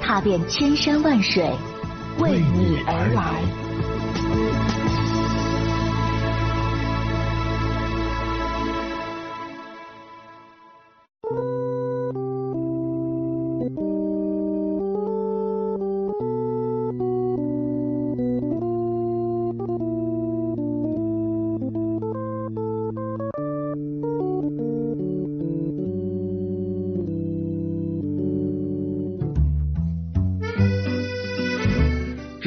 踏遍千山万水，为你而来。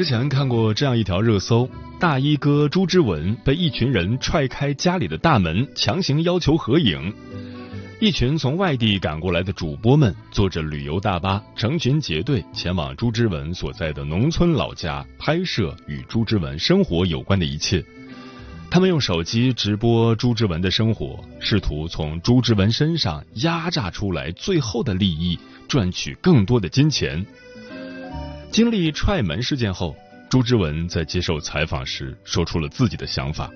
之前看过这样一条热搜：大衣哥朱之文被一群人踹开家里的大门，强行要求合影。一群从外地赶过来的主播们坐着旅游大巴，成群结队前往朱之文所在的农村老家，拍摄与朱之文生活有关的一切。他们用手机直播朱之文的生活，试图从朱之文身上压榨出来最后的利益，赚取更多的金钱。经历踹门事件后，朱之文在接受采访时说出了自己的想法。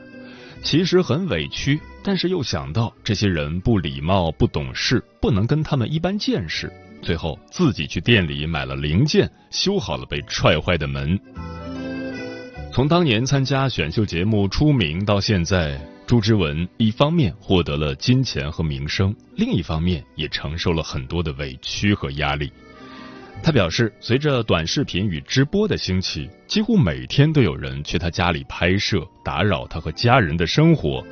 其实很委屈，但是又想到这些人不礼貌、不懂事，不能跟他们一般见识，最后自己去店里买了零件，修好了被踹坏的门。从当年参加选秀节目出名到现在，朱之文一方面获得了金钱和名声，另一方面也承受了很多的委屈和压力。他表示，随着短视频与直播的兴起，几乎每天都有人去他家里拍摄，打扰他和家人的生活。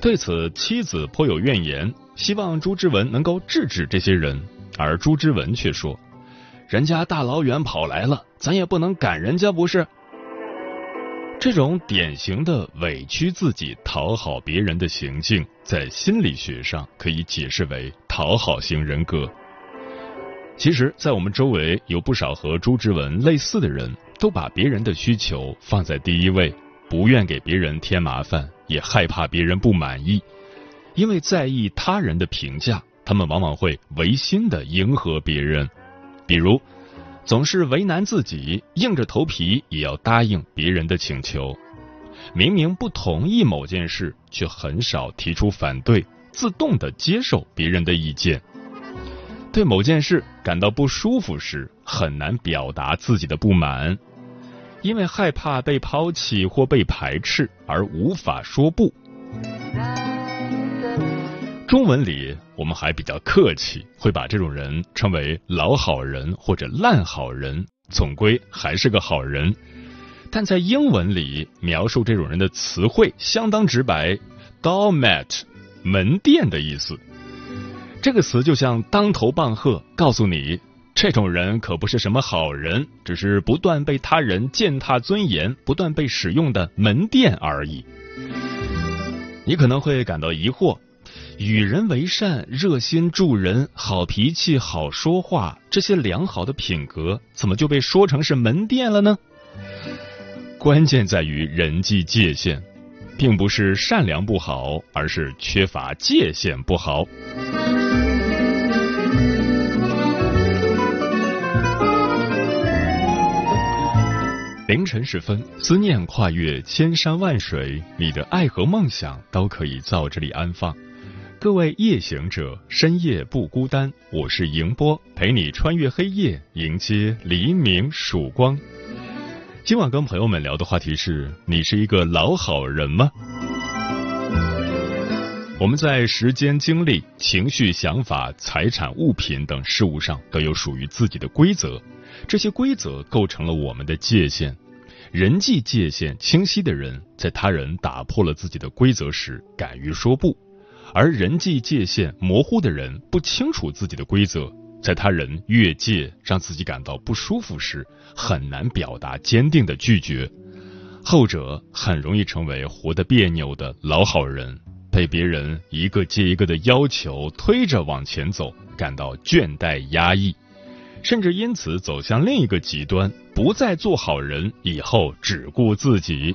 对此，妻子颇有怨言，希望朱之文能够制止这些人。而朱之文却说：“人家大老远跑来了，咱也不能赶人家，不是？”这种典型的委屈自己讨好别人的行径，在心理学上可以解释为讨好型人格。其实，在我们周围有不少和朱之文类似的人，都把别人的需求放在第一位，不愿给别人添麻烦，也害怕别人不满意。因为在意他人的评价，他们往往会违心的迎合别人，比如总是为难自己，硬着头皮也要答应别人的请求；明明不同意某件事，却很少提出反对，自动的接受别人的意见。对某件事感到不舒服时，很难表达自己的不满，因为害怕被抛弃或被排斥而无法说不。中文里我们还比较客气，会把这种人称为老好人或者烂好人，总归还是个好人。但在英文里，描述这种人的词汇相当直白，doormat，门店的意思。这个词就像当头棒喝，告诉你这种人可不是什么好人，只是不断被他人践踏尊严、不断被使用的门店而已。你可能会感到疑惑：与人为善、热心助人、好脾气、好说话，这些良好的品格，怎么就被说成是门店了呢？关键在于人际界限，并不是善良不好，而是缺乏界限不好。凌晨时分，思念跨越千山万水，你的爱和梦想都可以在这里安放。各位夜行者，深夜不孤单，我是迎波，陪你穿越黑夜，迎接黎明曙光。今晚跟朋友们聊的话题是：你是一个老好人吗？我们在时间、精力、情绪、想法、财产、物品等事物上都有属于自己的规则。这些规则构成了我们的界限，人际界限清晰的人，在他人打破了自己的规则时，敢于说不；而人际界限模糊的人，不清楚自己的规则，在他人越界让自己感到不舒服时，很难表达坚定的拒绝。后者很容易成为活得别扭的老好人，被别人一个接一个的要求推着往前走，感到倦怠压抑。甚至因此走向另一个极端，不再做好人，以后只顾自己。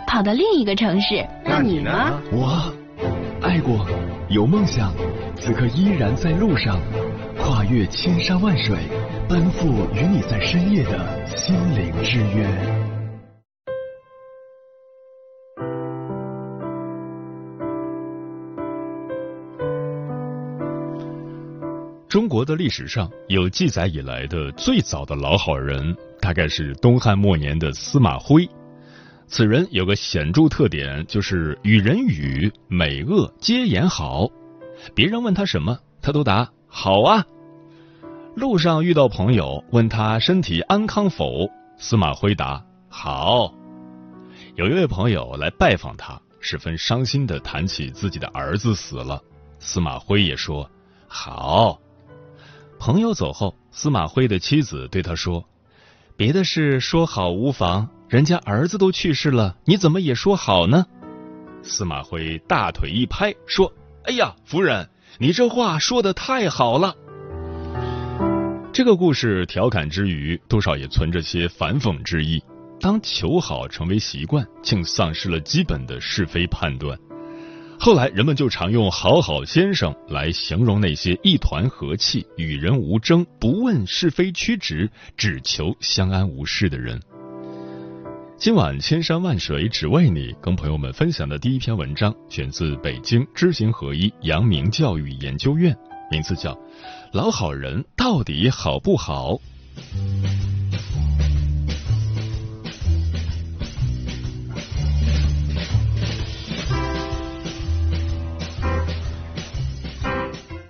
跑到另一个城市。那你呢？我。爱过，有梦想，此刻依然在路上，跨越千山万水，奔赴与你在深夜的心灵之约。中国的历史上有记载以来的最早的老好人，大概是东汉末年的司马徽。此人有个显著特点，就是与人语美恶皆言好。别人问他什么，他都答好啊。路上遇到朋友问他身体安康否，司马徽答好。有一位朋友来拜访他，十分伤心的谈起自己的儿子死了，司马徽也说好。朋友走后，司马徽的妻子对他说：“别的事说好无妨。”人家儿子都去世了，你怎么也说好呢？司马徽大腿一拍，说：“哎呀，夫人，你这话说的太好了。”这个故事调侃之余，多少也存着些反讽之意。当求好成为习惯，竟丧失了基本的是非判断。后来人们就常用“好好先生”来形容那些一团和气、与人无争、不问是非曲直、只求相安无事的人。今晚千山万水只为你，跟朋友们分享的第一篇文章，选自北京知行合一阳明教育研究院，名字叫《老好人到底好不好》。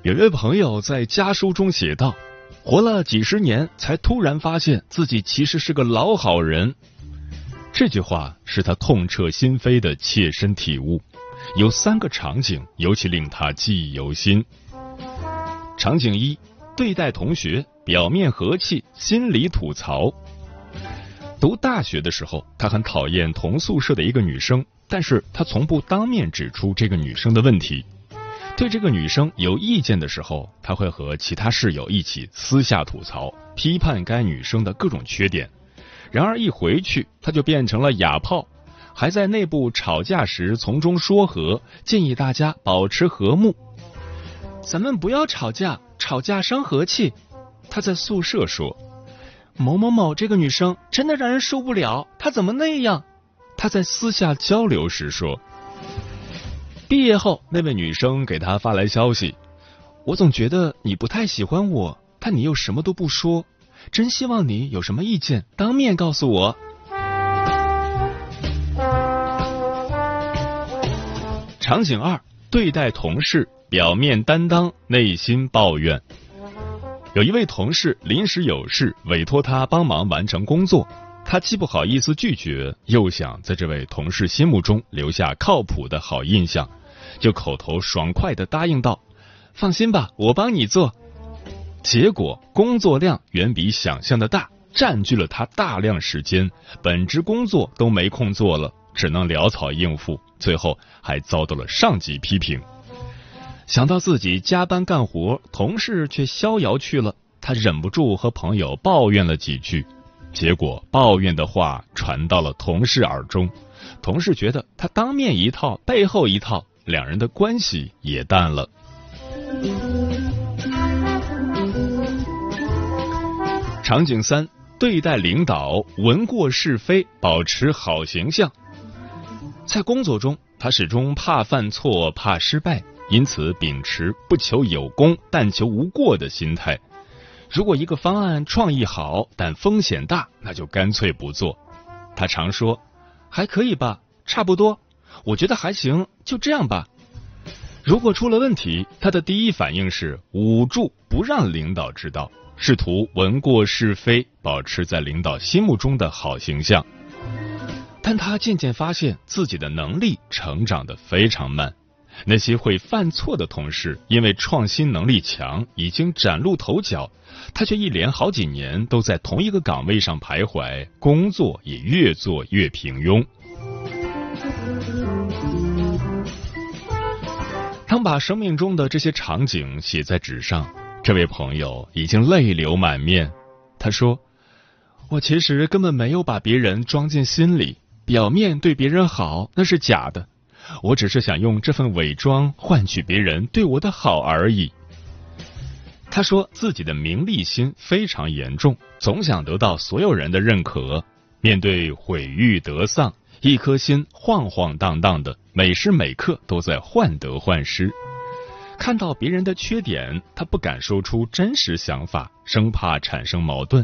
有位朋友在家书中写道：“活了几十年，才突然发现自己其实是个老好人。”这句话是他痛彻心扉的切身体悟。有三个场景尤其令他记忆犹新。场景一：对待同学，表面和气，心里吐槽。读大学的时候，他很讨厌同宿舍的一个女生，但是他从不当面指出这个女生的问题。对这个女生有意见的时候，他会和其他室友一起私下吐槽，批判该女生的各种缺点。然而一回去，他就变成了哑炮，还在内部吵架时从中说和，建议大家保持和睦。咱们不要吵架，吵架伤和气。他在宿舍说：“某某某这个女生真的让人受不了，她怎么那样？”他在私下交流时说：“毕业后，那位女生给他发来消息，我总觉得你不太喜欢我，但你又什么都不说。”真希望你有什么意见，当面告诉我。场景二：对待同事，表面担当，内心抱怨。有一位同事临时有事，委托他帮忙完成工作，他既不好意思拒绝，又想在这位同事心目中留下靠谱的好印象，就口头爽快的答应道：“放心吧，我帮你做。”结果工作量远比想象的大，占据了他大量时间，本职工作都没空做了，只能潦草应付，最后还遭到了上级批评。想到自己加班干活，同事却逍遥去了，他忍不住和朋友抱怨了几句，结果抱怨的话传到了同事耳中，同事觉得他当面一套，背后一套，两人的关系也淡了。场景三：对待领导，闻过是非，保持好形象。在工作中，他始终怕犯错，怕失败，因此秉持不求有功，但求无过的心态。如果一个方案创意好，但风险大，那就干脆不做。他常说：“还可以吧，差不多，我觉得还行，就这样吧。”如果出了问题，他的第一反应是捂住，不让领导知道，试图闻过是非，保持在领导心目中的好形象。但他渐渐发现自己的能力成长得非常慢。那些会犯错的同事，因为创新能力强，已经崭露头角，他却一连好几年都在同一个岗位上徘徊，工作也越做越平庸。当把生命中的这些场景写在纸上，这位朋友已经泪流满面。他说：“我其实根本没有把别人装进心里，表面对别人好那是假的。”我只是想用这份伪装换取别人对我的好而已。他说自己的名利心非常严重，总想得到所有人的认可。面对毁誉得丧，一颗心晃晃荡荡的，每时每刻都在患得患失。看到别人的缺点，他不敢说出真实想法，生怕产生矛盾。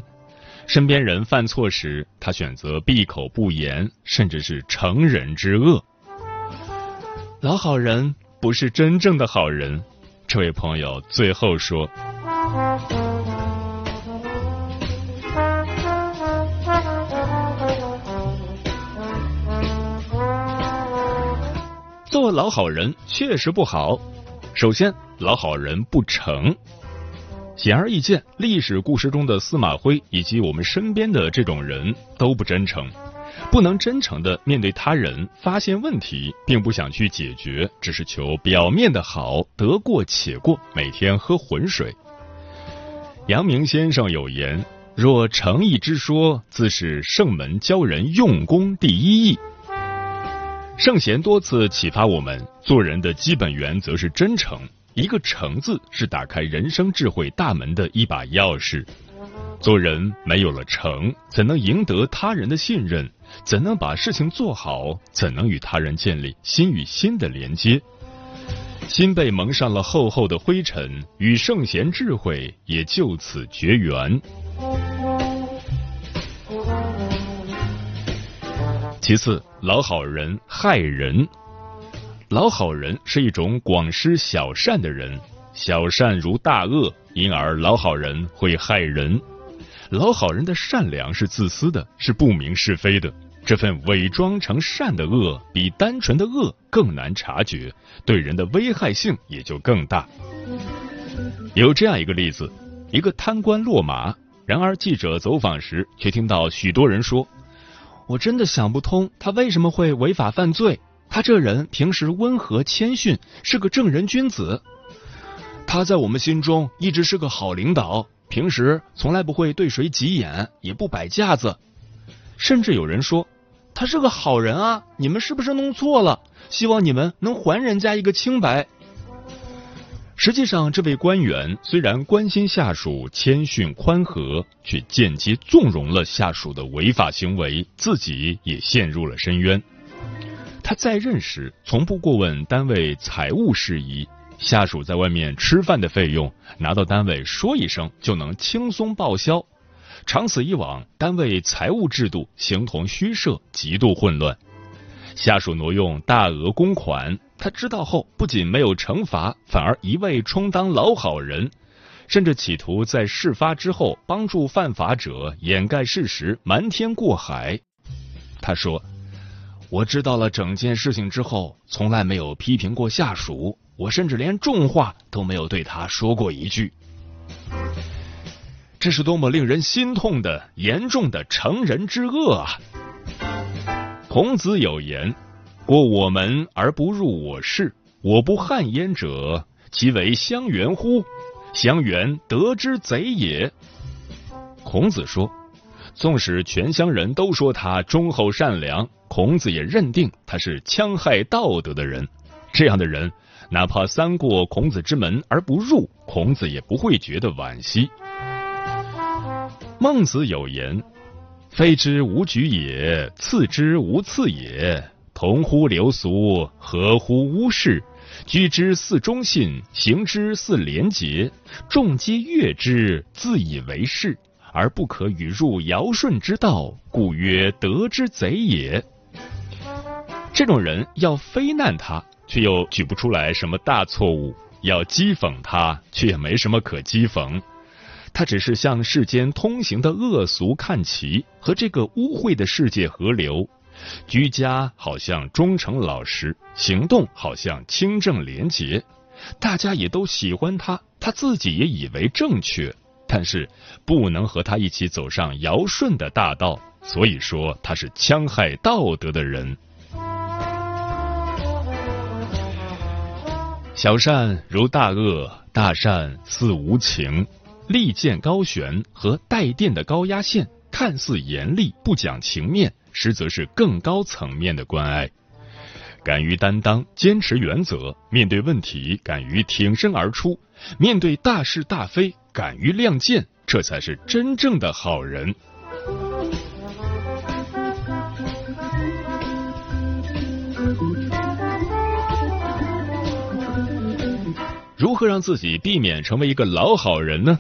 身边人犯错时，他选择闭口不言，甚至是成人之恶。老好人不是真正的好人，这位朋友最后说：“老好人确实不好。首先，老好人不诚。显而易见，历史故事中的司马徽以及我们身边的这种人都不真诚。”不能真诚的面对他人，发现问题并不想去解决，只是求表面的好，得过且过，每天喝浑水。阳明先生有言：“若诚意之说，自是圣门教人用功第一义。”圣贤多次启发我们，做人的基本原则是真诚。一个“诚”字是打开人生智慧大门的一把钥匙。做人没有了诚，怎能赢得他人的信任？怎能把事情做好？怎能与他人建立心与心的连接？心被蒙上了厚厚的灰尘，与圣贤智慧也就此绝缘。其次，老好人害人。老好人是一种广施小善的人，小善如大恶，因而老好人会害人。老好人的善良是自私的，是不明是非的。这份伪装成善的恶，比单纯的恶更难察觉，对人的危害性也就更大。有这样一个例子：一个贪官落马，然而记者走访时却听到许多人说：“我真的想不通，他为什么会违法犯罪？他这人平时温和谦逊，是个正人君子。他在我们心中一直是个好领导。”平时从来不会对谁急眼，也不摆架子，甚至有人说他是个好人啊！你们是不是弄错了？希望你们能还人家一个清白。实际上，这位官员虽然关心下属、谦逊宽和，却间接纵容了下属的违法行为，自己也陷入了深渊。他在任时从不过问单位财务事宜。下属在外面吃饭的费用，拿到单位说一声就能轻松报销。长此以往，单位财务制度形同虚设，极度混乱。下属挪用大额公款，他知道后不仅没有惩罚，反而一味充当老好人，甚至企图在事发之后帮助犯法者掩盖事实，瞒天过海。他说：“我知道了整件事情之后，从来没有批评过下属。”我甚至连重话都没有对他说过一句，这是多么令人心痛的严重的成人之恶啊！孔子有言：“过我门而不入我室，我不汗焉者，其为乡原乎？乡原得之贼也。”孔子说，纵使全乡人都说他忠厚善良，孔子也认定他是戕害道德的人。这样的人。哪怕三过孔子之门而不入，孔子也不会觉得惋惜。孟子有言：“非之无举也，次之无次也。同乎流俗，合乎污事，居之似忠信，行之似廉洁，众皆悦之，自以为是，而不可与入尧舜之道，故曰德之贼也。这种人要非难他，却又举不出来什么大错误；要讥讽他，却也没什么可讥讽。他只是向世间通行的恶俗看齐，和这个污秽的世界合流。居家好像忠诚老实，行动好像清正廉洁，大家也都喜欢他，他自己也以为正确，但是不能和他一起走上尧舜的大道，所以说他是戕害道德的人。小善如大恶，大善似无情，利剑高悬和带电的高压线，看似严厉不讲情面。实则是更高层面的关爱，敢于担当，坚持原则，面对问题敢于挺身而出，面对大是大非敢于亮剑，这才是真正的好人。如何让自己避免成为一个老好人呢？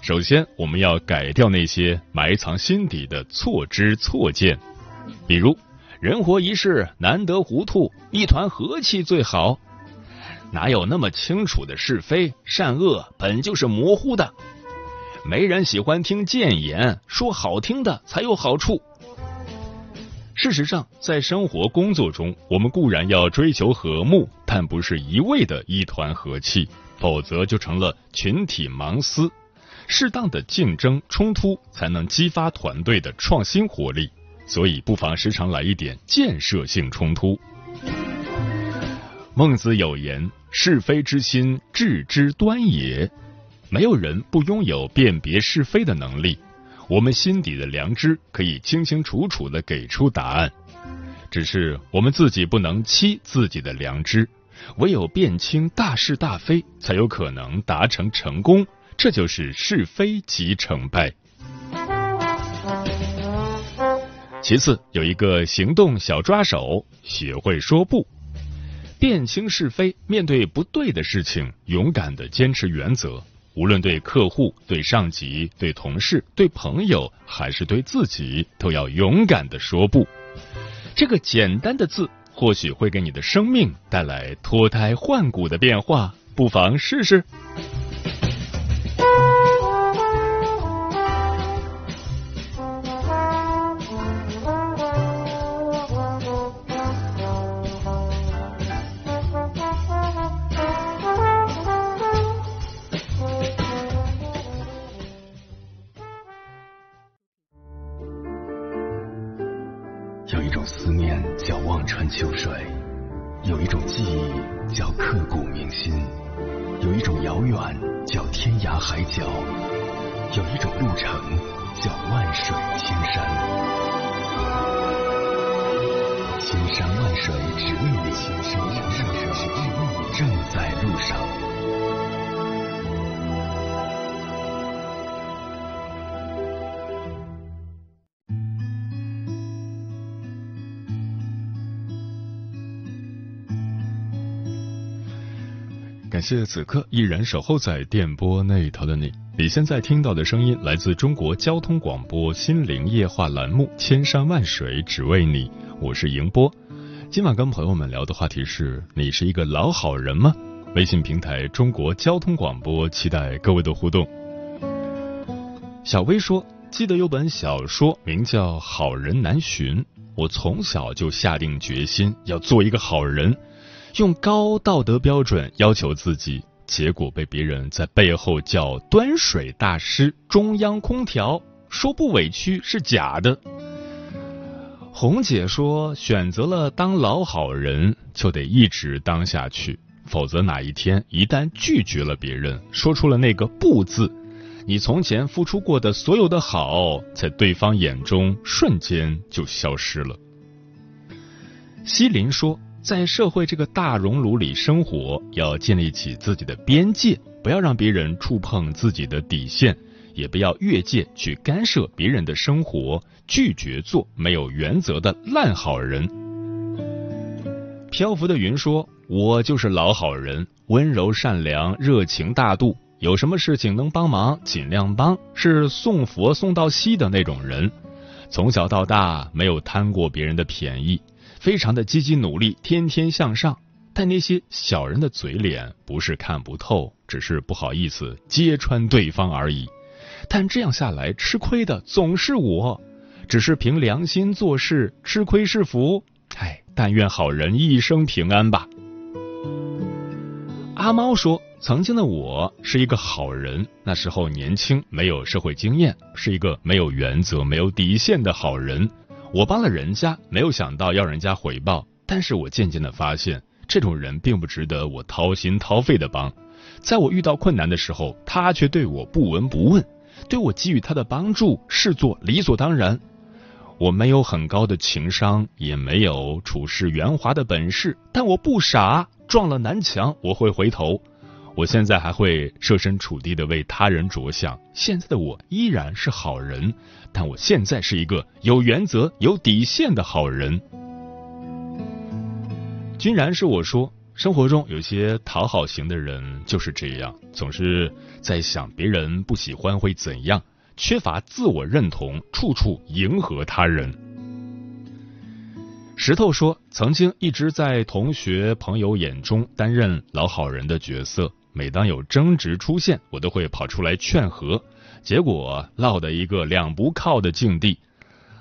首先，我们要改掉那些埋藏心底的错知错见，比如人活一世，难得糊涂，一团和气最好。哪有那么清楚的是非善恶？本就是模糊的。没人喜欢听谏言，说好听的才有好处。事实上，在生活工作中，我们固然要追求和睦，但不是一味的一团和气，否则就成了群体盲思。适当的竞争冲突才能激发团队的创新活力，所以不妨时常来一点建设性冲突。孟子有言：“是非之心，智之端也。”没有人不拥有辨别是非的能力，我们心底的良知可以清清楚楚的给出答案，只是我们自己不能欺自己的良知，唯有辨清大是大非，才有可能达成成功。这就是是非即成败。其次，有一个行动小抓手，学会说不，辨清是非，面对不对的事情，勇敢的坚持原则。无论对客户、对上级、对同事、对朋友，还是对自己，都要勇敢的说不。这个简单的字，或许会给你的生命带来脱胎换骨的变化，不妨试试。感谢此刻依然守候在电波那头的你。你现在听到的声音来自中国交通广播心灵夜话栏目《千山万水只为你》，我是迎波。今晚跟朋友们聊的话题是：你是一个老好人吗？微信平台中国交通广播期待各位的互动。小薇说：“记得有本小说名叫《好人难寻》，我从小就下定决心要做一个好人。”用高道德标准要求自己，结果被别人在背后叫端水大师、中央空调，说不委屈是假的。红姐说，选择了当老好人，就得一直当下去，否则哪一天一旦拒绝了别人，说出了那个不字，你从前付出过的所有的好，在对方眼中瞬间就消失了。西林说。在社会这个大熔炉里生活，要建立起自己的边界，不要让别人触碰自己的底线，也不要越界去干涉别人的生活，拒绝做没有原则的烂好人。漂浮的云说：“我就是老好人，温柔善良，热情大度，有什么事情能帮忙尽量帮，是送佛送到西的那种人。从小到大没有贪过别人的便宜，非常的积极努力，天天向上。但那些小人的嘴脸不是看不透，只是不好意思揭穿对方而已。但这样下来，吃亏的总是我，只是凭良心做事，吃亏是福。唉。”但愿好人一生平安吧。阿猫说：“曾经的我是一个好人，那时候年轻，没有社会经验，是一个没有原则、没有底线的好人。我帮了人家，没有想到要人家回报。但是我渐渐的发现，这种人并不值得我掏心掏肺的帮。在我遇到困难的时候，他却对我不闻不问，对我给予他的帮助视作理所当然。”我没有很高的情商，也没有处事圆滑的本事，但我不傻，撞了南墙我会回头。我现在还会设身处地的为他人着想。现在的我依然是好人，但我现在是一个有原则、有底线的好人。君然是我说，生活中有些讨好型的人就是这样，总是在想别人不喜欢会怎样。缺乏自我认同，处处迎合他人。石头说：“曾经一直在同学朋友眼中担任老好人的角色，每当有争执出现，我都会跑出来劝和，结果落得一个两不靠的境地。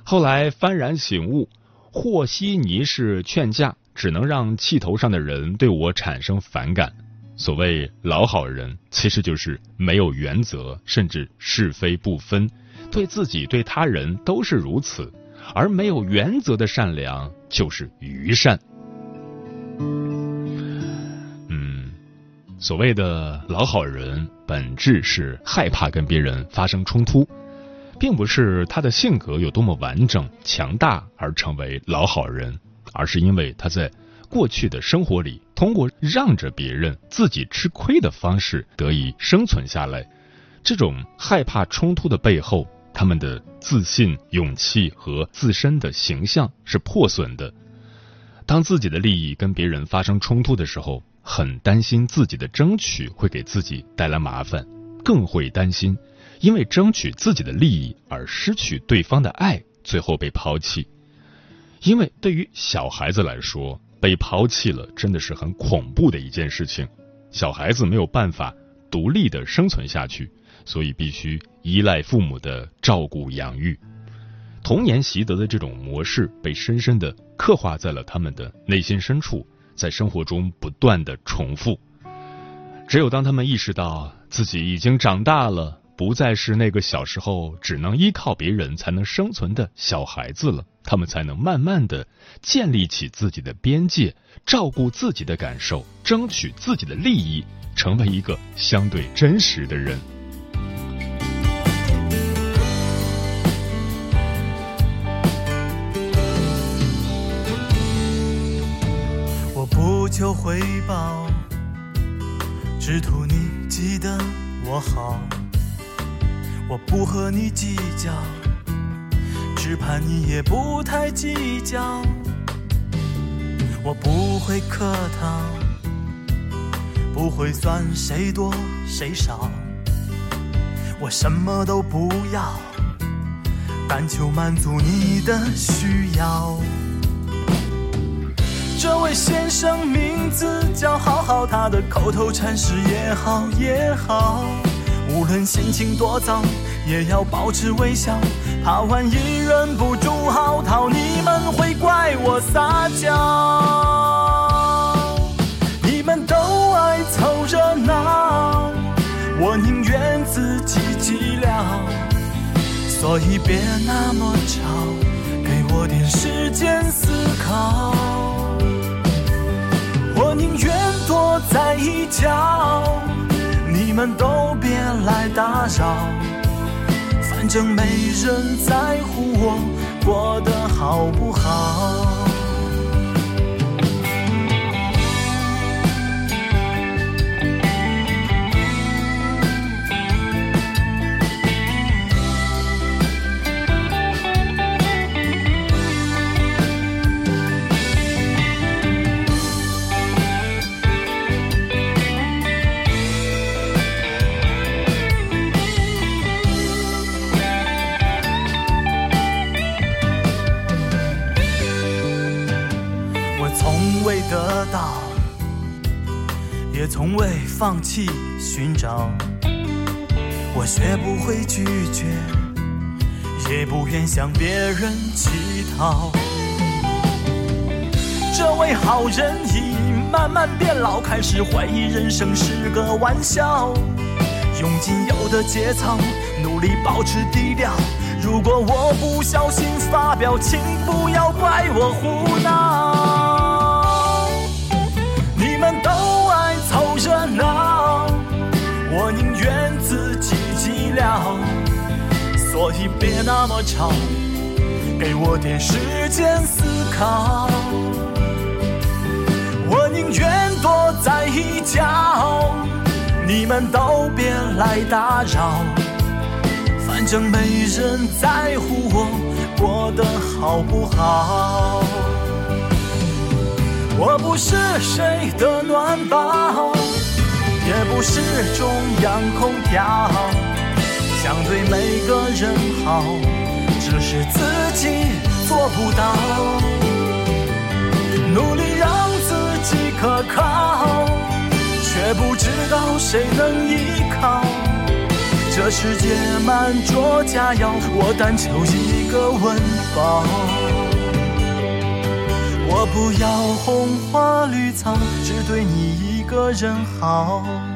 后来幡然醒悟，和稀泥式劝架只能让气头上的人对我产生反感。”所谓老好人，其实就是没有原则，甚至是非不分，对自己对他人都是如此。而没有原则的善良，就是愚善。所谓的老好人，本质是害怕跟别人发生冲突，并不是他的性格有多么完整强大而成为老好人，而是因为他在。过去的生活里，通过让着别人、自己吃亏的方式得以生存下来。这种害怕冲突的背后，他们的自信、勇气和自身的形象是破损的。当自己的利益跟别人发生冲突的时候，很担心自己的争取会给自己带来麻烦，更会担心因为争取自己的利益而失去对方的爱，最后被抛弃。因为对于小孩子来说，被抛弃了，真的是很恐怖的一件事情。小孩子没有办法独立的生存下去，所以必须依赖父母的照顾养育。童年习得的这种模式，被深深的刻画在了他们的内心深处，在生活中不断的重复。只有当他们意识到自己已经长大了，不再是那个小时候只能依靠别人才能生存的小孩子了。他们才能慢慢的建立起自己的边界，照顾自己的感受，争取自己的利益，成为一个相对真实的人。求回报，只图你记得我好。我不和你计较。只怕你也不太计较，我不会客套，不会算谁多谁少，我什么都不要，但求满足你的需要。这位先生名字叫好好，他的口头禅是也好也好，无论心情多糟。也要保持微笑，怕万一忍不住嚎啕，你们会怪我撒娇。你们都爱凑热闹，我宁愿自己寂寥。所以别那么吵，给我点时间思考。在一角，你们都别来打扰。反正没人在乎我过得好不好。从未放弃寻找。我学不会拒绝，也不愿向别人乞讨。这位好人已慢慢变老，开始怀疑人生是个玩笑。用仅有的节操，努力保持低调。如果我不小心发飙，请不要怪我胡闹。你们都热闹，我宁愿自己寂寥。所以别那么吵，给我点时间思考。我宁愿躲在一角，你们都别来打扰。反正没人在乎我过得好不好。我不是谁的暖宝，也不是中央空调。想对每个人好，只是自己做不到。努力让自己可靠，却不知道谁能依靠。这世界满桌佳肴，我但求一个温饱。我不要红花绿草，只对你一个人好。